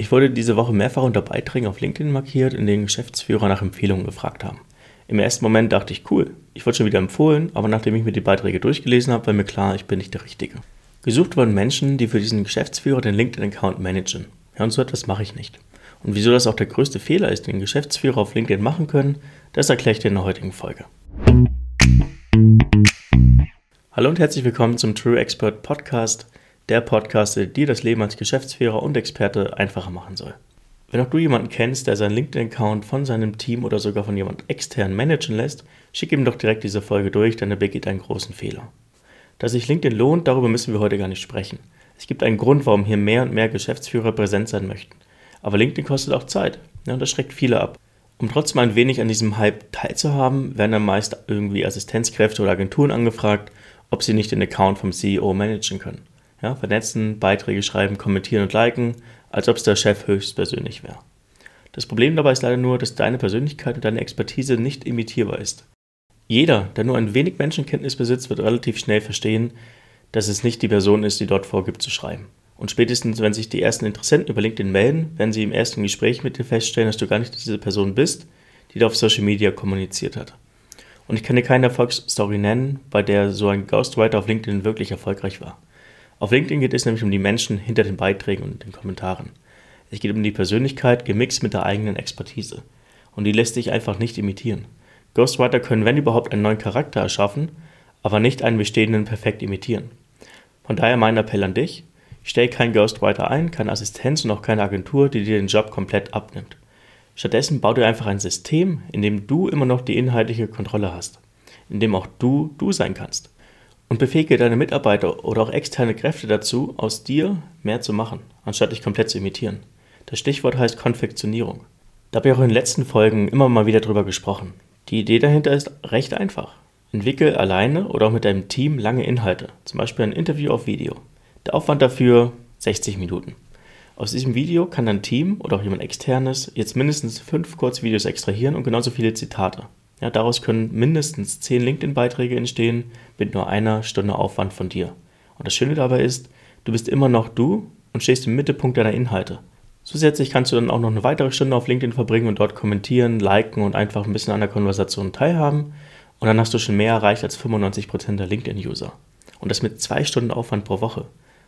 Ich wurde diese Woche mehrfach unter Beiträgen auf LinkedIn markiert, in denen Geschäftsführer nach Empfehlungen gefragt haben. Im ersten Moment dachte ich, cool, ich wurde schon wieder empfohlen, aber nachdem ich mir die Beiträge durchgelesen habe, war mir klar, ich bin nicht der Richtige. Gesucht wurden Menschen, die für diesen Geschäftsführer den LinkedIn-Account managen. Ja, und so etwas mache ich nicht. Und wieso das auch der größte Fehler ist, den Geschäftsführer auf LinkedIn machen können, das erkläre ich dir in der heutigen Folge. Hallo und herzlich willkommen zum True Expert Podcast der Podcast, der dir das Leben als Geschäftsführer und Experte einfacher machen soll. Wenn auch du jemanden kennst, der seinen LinkedIn-Account von seinem Team oder sogar von jemand extern managen lässt, schick ihm doch direkt diese Folge durch, denn er begeht einen großen Fehler. Dass sich LinkedIn lohnt, darüber müssen wir heute gar nicht sprechen. Es gibt einen Grund, warum hier mehr und mehr Geschäftsführer präsent sein möchten. Aber LinkedIn kostet auch Zeit ja, und das schreckt viele ab. Um trotzdem ein wenig an diesem Hype teilzuhaben, werden dann meist irgendwie Assistenzkräfte oder Agenturen angefragt, ob sie nicht den Account vom CEO managen können. Ja, vernetzen, Beiträge schreiben, kommentieren und liken, als ob es der Chef höchstpersönlich wäre. Das Problem dabei ist leider nur, dass deine Persönlichkeit und deine Expertise nicht imitierbar ist. Jeder, der nur ein wenig Menschenkenntnis besitzt, wird relativ schnell verstehen, dass es nicht die Person ist, die dort vorgibt zu schreiben. Und spätestens, wenn sich die ersten Interessenten über LinkedIn melden, werden sie im ersten Gespräch mit dir feststellen, dass du gar nicht diese Person bist, die da auf Social Media kommuniziert hat. Und ich kann dir keine Erfolgsstory nennen, bei der so ein Ghostwriter auf LinkedIn wirklich erfolgreich war. Auf LinkedIn geht es nämlich um die Menschen hinter den Beiträgen und den Kommentaren. Es geht um die Persönlichkeit gemixt mit der eigenen Expertise. Und die lässt sich einfach nicht imitieren. Ghostwriter können, wenn überhaupt, einen neuen Charakter erschaffen, aber nicht einen bestehenden perfekt imitieren. Von daher mein Appell an dich, stell keinen Ghostwriter ein, keine Assistenz und auch keine Agentur, die dir den Job komplett abnimmt. Stattdessen bau dir einfach ein System, in dem du immer noch die inhaltliche Kontrolle hast, in dem auch du du sein kannst und befähige deine Mitarbeiter oder auch externe Kräfte dazu, aus dir mehr zu machen, anstatt dich komplett zu imitieren. Das Stichwort heißt Konfektionierung. Da habe ich auch in den letzten Folgen immer mal wieder drüber gesprochen. Die Idee dahinter ist recht einfach. Entwickel alleine oder auch mit deinem Team lange Inhalte, zum Beispiel ein Interview auf Video. Der Aufwand dafür 60 Minuten. Aus diesem Video kann dein Team oder auch jemand externes jetzt mindestens fünf Kurzvideos extrahieren und genauso viele Zitate. Ja, daraus können mindestens 10 LinkedIn-Beiträge entstehen mit nur einer Stunde Aufwand von dir. Und das Schöne dabei ist, du bist immer noch du und stehst im Mittelpunkt deiner Inhalte. Zusätzlich kannst du dann auch noch eine weitere Stunde auf LinkedIn verbringen und dort kommentieren, liken und einfach ein bisschen an der Konversation teilhaben. Und dann hast du schon mehr erreicht als 95% der LinkedIn-User. Und das mit zwei Stunden Aufwand pro Woche.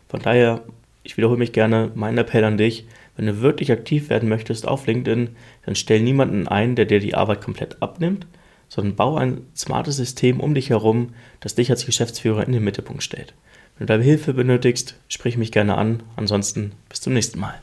Von daher, ich wiederhole mich gerne, mein Appell an dich, wenn du wirklich aktiv werden möchtest auf LinkedIn, dann stell niemanden ein, der dir die Arbeit komplett abnimmt, sondern bau ein smartes System um dich herum, das dich als Geschäftsführer in den Mittelpunkt stellt. Wenn du dabei Hilfe benötigst, sprich mich gerne an. Ansonsten bis zum nächsten Mal.